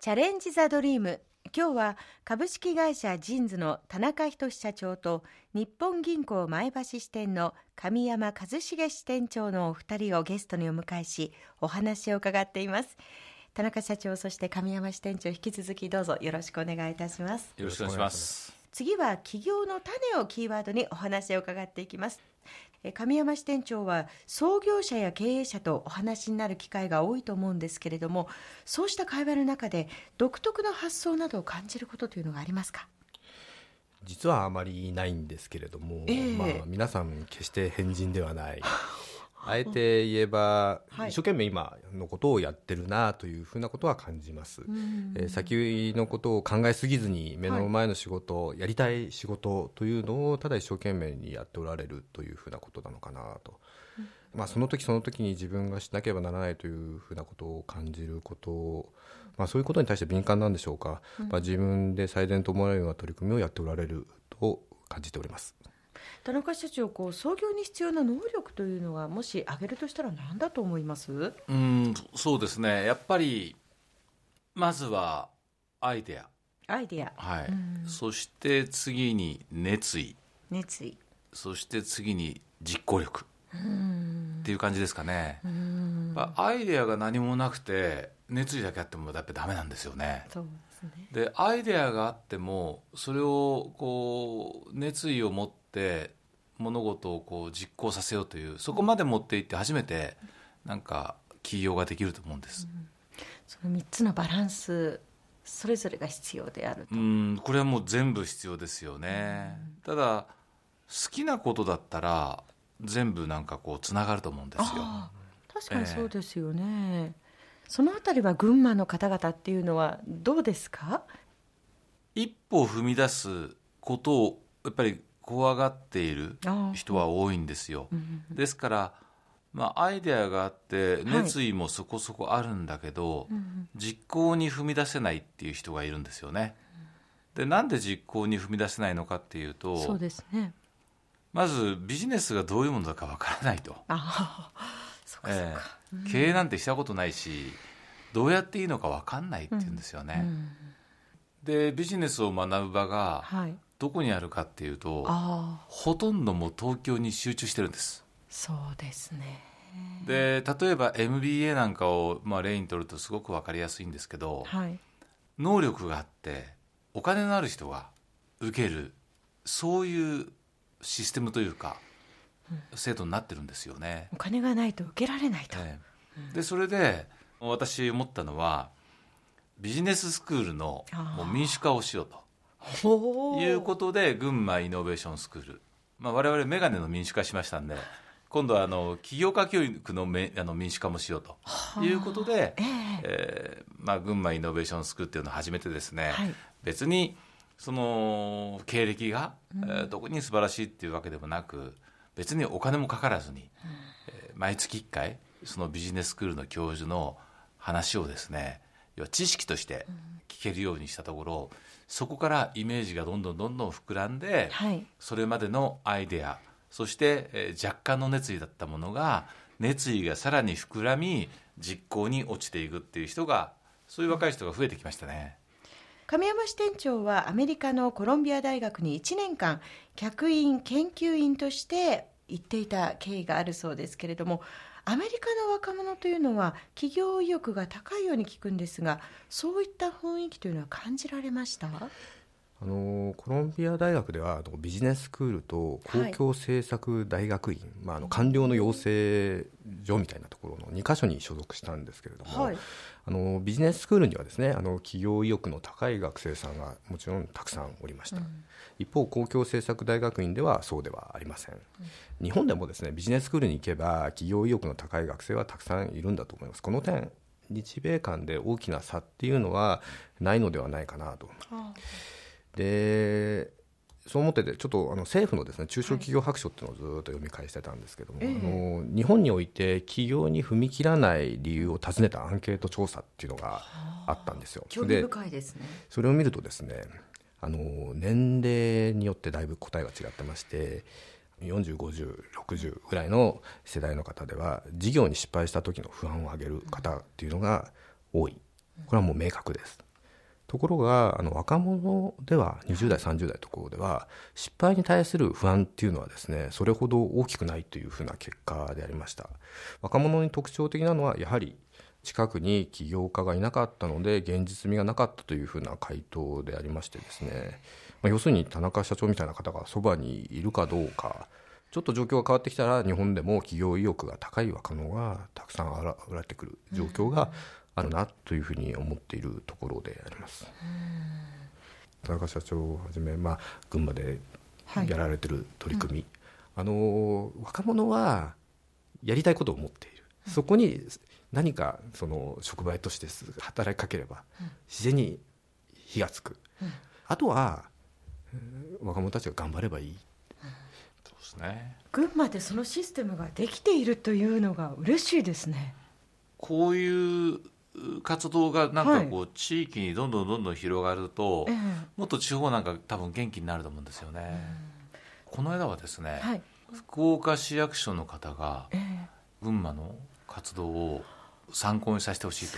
チャレンジ・ザ・ドリーム。今日は株式会社ジンズの田中仁社長と日本銀行前橋支店の神山一茂支店長のお二人をゲストにお迎えしお話を伺っています。田中社長そして神山支店長引き続きどうぞよろしくお願いいたします。よろしくお願いします。次は企業の種をキーワードにお話を伺っていきます。神山支店長は創業者や経営者とお話になる機会が多いと思うんですけれどもそうした会話の中で独特の発想などを感じることというのがありますか？実はあまりないんですけれども、えー、まあ、皆さん決して変人ではない あえて言えば、はい、一生懸命今のことをやってるなというふうなことは感じます、えー、先のことを考えすぎずに目の前の仕事、はい、やりたい仕事というのをただ一生懸命にやっておられるというふうなことなのかなと、うん、まあ、その時その時に自分がしなければならないというふうなことを感じることを、まあ、そういうことに対して敏感なんでしょうか、うん、まあ、自分で最善と思われるような取り組みをやっておられると感じております。田中社長こう創業に必要な能力というのはもし挙げるとしたら何だと思います？うんそうですね。やっぱりまずはアイデア。アイデア。はい、そして次に熱意。熱意。そして次に実行力。っていう感じですかね。アイデアが何もなくて熱意だけあってもやっぱりダメなんですよね。そうですね。でアイデアがあってもそれをこう熱意を持って物事をこう実行させようというそこまで持っていって初めてなんか起業ができると思うんです、うん、その3つのバランスそれぞれが必要であると。うんこれはもう全部必要ですよね、うん、ただ好きなことだったら全部なんかこうつながると思うんですよ。確かにそうですよね、えー、そのあたりは群馬の方々っていうのはどうですか？一歩踏み出すことをやっぱり怖がっている人は多いんですよ。ですから、まあ、アイデアがあって熱意もそこそこあるんだけど、はい、実行に踏み出せないっていう人がいるんですよね。でなんで実行に踏み出せないのかっていうとそうですね。まずビジネスがどういうものだかわからないと。えー、経営なんてしたことないしどうやっていいのかわかんないっていうんですよね。うんうん、でビジネスを学ぶ場が、はいどこにあるかっていうとほとんども東京に集中してるんです。そうですね。で例えば MBA なんかを、まあ、例にとるとすごく分かりやすいんですけど、はい、能力があってお金のある人が受けるそういうシステムというか、うん、制度になってるんですよね。お金がないと受けられないと、ね、でそれで私思ったのはビジネススクールのもう民主化をしようということで群馬イノベーションスクール、まあ、我々メガネの民主化しましたんで今度はあの起業家教育のめあの民主化もしようと。いうことで、えー、えー、まあ、群馬イノベーションスクールっていうのを始めてですね、はい、別にその経歴が、うん、えー、どこに素晴らしいっていうわけでもなく別にお金もかからずに、うん、えー、毎月1回そのビジネススクールの教授の話をですね要は知識として聞けるようにしたところ、そこからイメージがどんどんどんどん膨らんで、はい、それまでのアイデアそして、えー、若干の熱意だったものが熱意がさらに膨らみ実行に落ちていくっていう人がそういう若い人が増えてきましたね。亀山支店長はアメリカのコロンビア大学に1年間客員研究員として行っていた経緯があるそうですけれどもアメリカの若者というのは企業意欲が高いように聞くんですがそういった雰囲気というのは感じられました？あのコロンビア大学ではビジネススクールと公共政策大学院、はい、まあ、あの官僚の養成所みたいなところの2か所に所属したんですけれども、はい、あのビジネススクールにはですねあの企業意欲の高い学生さんがもちろんたくさんおりました。うん。一方公共政策大学院ではそうではありません、うん、日本でもですねビジネススクールに行けば企業意欲の高い学生はたくさんいるんだと思います。この点日米間で大きな差っていうのはないのではないかなと、でそう思っててちょっとあの政府のですね中小企業白書っていうのをずっと読み返してたんですけども、はい、あの日本において企業に踏み切らない理由を尋ねたアンケート調査っていうのがあったんですよ。興味深いですね。それを見るとですねあの年齢によってだいぶ答えが違ってまして405060ぐらいの世代の方では事業に失敗した時の不安を上げる方っていうのが多いこれはもう明確ですところがあの若者では20代30代のところでは失敗に対する不安っていうのはですねそれほど大きくないというふうな結果でありました。若者に特徴的なのはやはり近くに起業家がいなかったので現実味がなかったというふうな回答でありましてですね、まあ、要するに田中社長みたいな方がそばにいるかどうか。ちょっと状況が変わってきたら日本でも企業意欲が高い若者がたくさん現れてくる状況があるなというふうに思っているところであります。田中社長をはじめ、まあ、群馬でやられてる取り組み、はいうん、あの若者はやりたいことを持っている、そこに何かその職場として働きかければ自然に火がつく、うん、あとは若者たちが頑張ればいい、そうですね。群馬でそのシステムができているというのが嬉しいですね。こういう活動がなんかこう地域にどんどんどんどん広がると、はい、もっと地方なんか多分元気になると思うんですよね、この間はですね、はい、福岡市役所の方が群馬の活動を参考にさせてほしい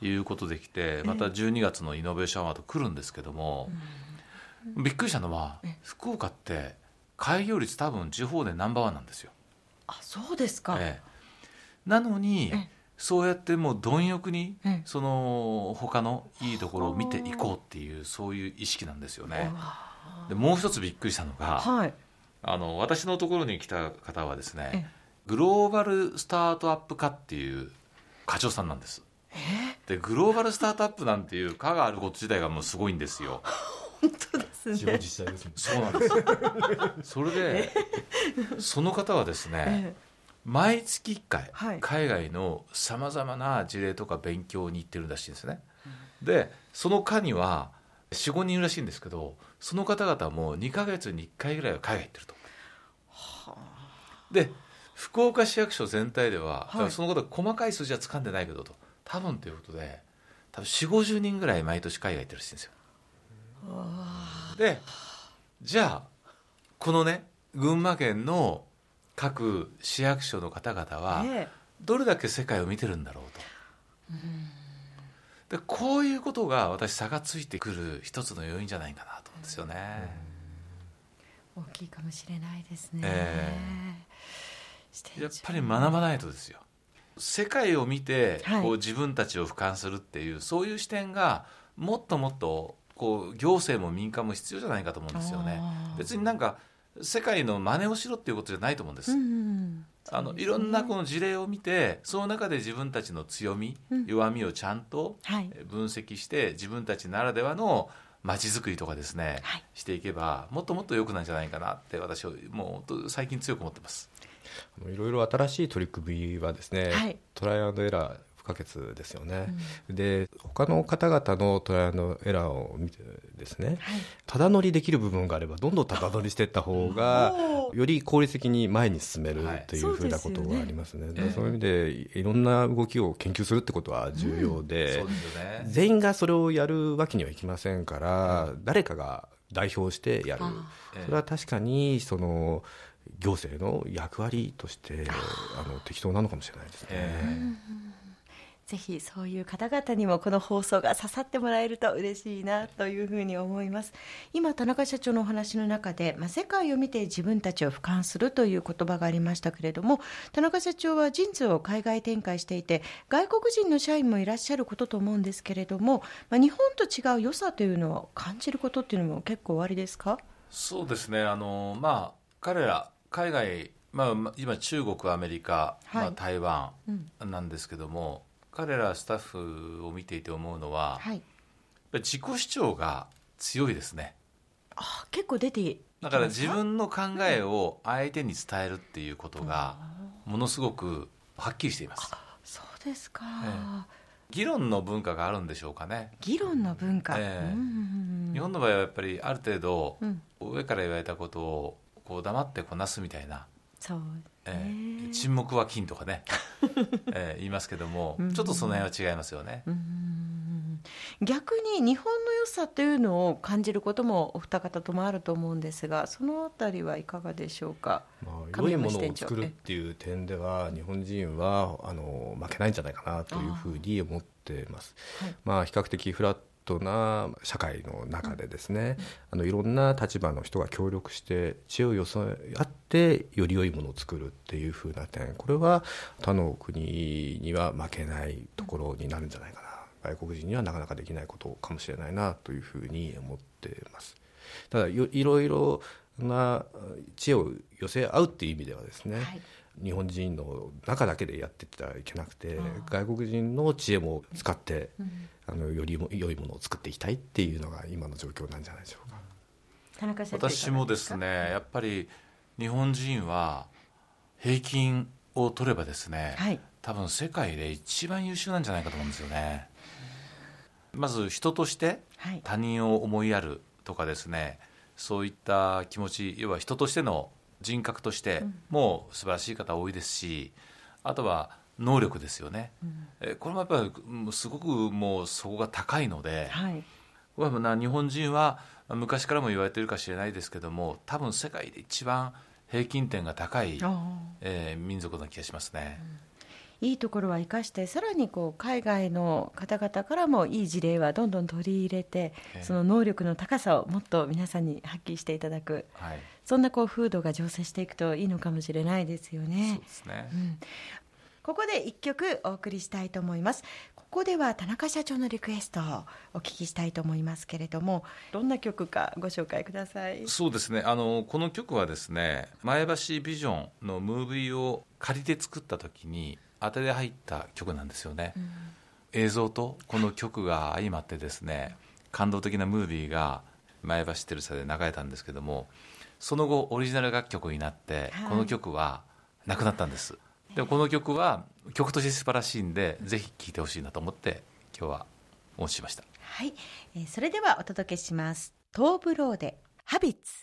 ということできて また12月のイノベーションアワード来るんですけども、びっくりしたのは福岡って開業率多分地方でナンバーワンなんですよ。あそうですか、ええ、なのに、そうやってもう貪欲に、その他のいいところを見ていこうっていうそういう意識なんですよね。でもう一つびっくりしたのが、はい、あの私のところに来た方はですねグローバルスタートアップ化っていう課長さんなんです。でグローバルスタートアップなんていう課があること自体がもうすごいんですよ。本当ですね。自治体ですね。そうなんです。それで、その方はですね、毎月1回、はい、海外のさまざまな事例とか勉強に行ってるらしいんですね。うん、でその課には45人いるらしいんですけどその方々も2か月に1回ぐらいは海外行ってると。はあ、で福岡市役所全体では、はい、そのこと細かい数字は掴んでないけどと多分ということで多分4 5 0人ぐらい毎年海外行ってるらしいんですよ。でじゃあこのね群馬県の各市役所の方々はどれだけ世界を見てるんだろうと。でこういうことが私差がついてくる一つの要因じゃないかなと思うんですよね。大きいかもしれないですね。えー、やっぱり学ばないとですよ。世界を見てこう自分たちを俯瞰するっていう、はい、そういう視点がもっともっとこう行政も民間も必要じゃないかと思うんですよね。別になんか世界の真似をしろっていうことじゃないと思うんです。うんあのいろんなこの事例を見てその中で自分たちの強み、うん、弱みをちゃんと分析して、自分たちならではの街づくりとかですね、はい、していけばもっともっと良くなんじゃないかなって私はもう最近強く思ってます。いろいろ新しい取り組みはですね、はい、トライアンドエラー不可欠ですよね、うん、で他の方々のトライアンドエラーを見てですね、はい、ただ乗りできる部分があればどんどんただ乗りしていった方がより効率的に前に進めるというふうなことがありますね。はい、そういう意味でいろんな動きを研究するってことは重要でうん。でね、全員がそれをやるわけにはいきませんから、うん、誰かが代表してやる。それは確かにその行政の役割としてあの適当なのかもしれないですね。えーぜひそういう方々にもこの放送が刺さってもらえると嬉しいなというふうに思います。今田中社長のお話の中で、まあ、世界を見て自分たちを俯瞰するという言葉がありましたけれども田中社長はジンズを海外展開していて外国人の社員もいらっしゃることと思うんですけれども、まあ、日本と違う良さというのを感じることっていうのも結構おありですか？そうですね。あのまあ彼ら海外まあ、今、中国、アメリカ、はい、まあ、台湾なんですけども、彼らスタッフを見ていて思うのは、はい、自己主張が強いですね。あ結構出てだから自分の考えを相手に伝えるっていうことがものすごくはっきりしています。そうですか、ええ、議論の文化があるんでしょうかね。議論の文化、ええ、日本の場合はやっぱりある程度、上から言われたことをこう黙ってこなすみたいな。そうえー、沈黙は金とかね、えー、言いますけども、ちょっとその辺は違いますよね。逆に日本の良さというのを感じることもお二方ともあると思うんですがそのあたりはいかがでしょうか、まあ、良いものを作るっていう点では日本人はあの負けないんじゃないかなというふうに思ってます、はい、まあ、比較的フラットな社会の中でですね、あのいろんな立場の人が協力して知恵を寄せ合ってより良いものを作るっていうふうな点。これは他の国には負けないところになるんじゃないかな。外国人にはなかなかできないことかもしれないなというふうに思ってます。ただいろいろな知恵を寄せ合うっていう意味ではですね、はい。日本人の中だけでやっていったらいけなくて外国人の知恵も使って、うん、あのよりも良いものを作っていきたいっていうのが今の状況なんじゃないでしょうか。田中私もですねやっぱり日本人は平均を取ればですね、はい、多分世界で一番優秀なんじゃないかと思うんですよね。まず人として他人を思いやるとかですね、はい、そういった気持ち要は人としての人格としても素晴らしい方多いですしあとは能力ですよね、うん、これもやっぱりすごくもうそこが高いので、はい、日本人は昔からも言われてるかしれないですけども多分世界で一番平均点が高い、えー、民族な気がしますね。うんいいところは生かしてさらにこう海外の方々からもいい事例はどんどん取り入れて、その能力の高さをもっと皆さんに発揮していただく、はい、そんなこう風土が醸成していくといいのかもしれないですよね。そうですね、うんここで一曲お送りしたいと思います。ここでは田中社長のリクエストをお聞きしたいと思いますけれども、どんな曲かご紹介ください。そうですね。あのこの曲はですね、前橋ビジョンのムービーを借りて作った時に当てで入った曲なんですよね、うん、映像とこの曲が相まってですね感動的なムービーが前橋テルサで流れたんですけどもその後オリジナル楽曲になって、この曲はなくなったんです。でもこの曲は曲として素晴らしいんでぜひ聴いてほしいなと思って今日はお持ちしました。はい、えー、それではお届けします。トーブローでハビッツ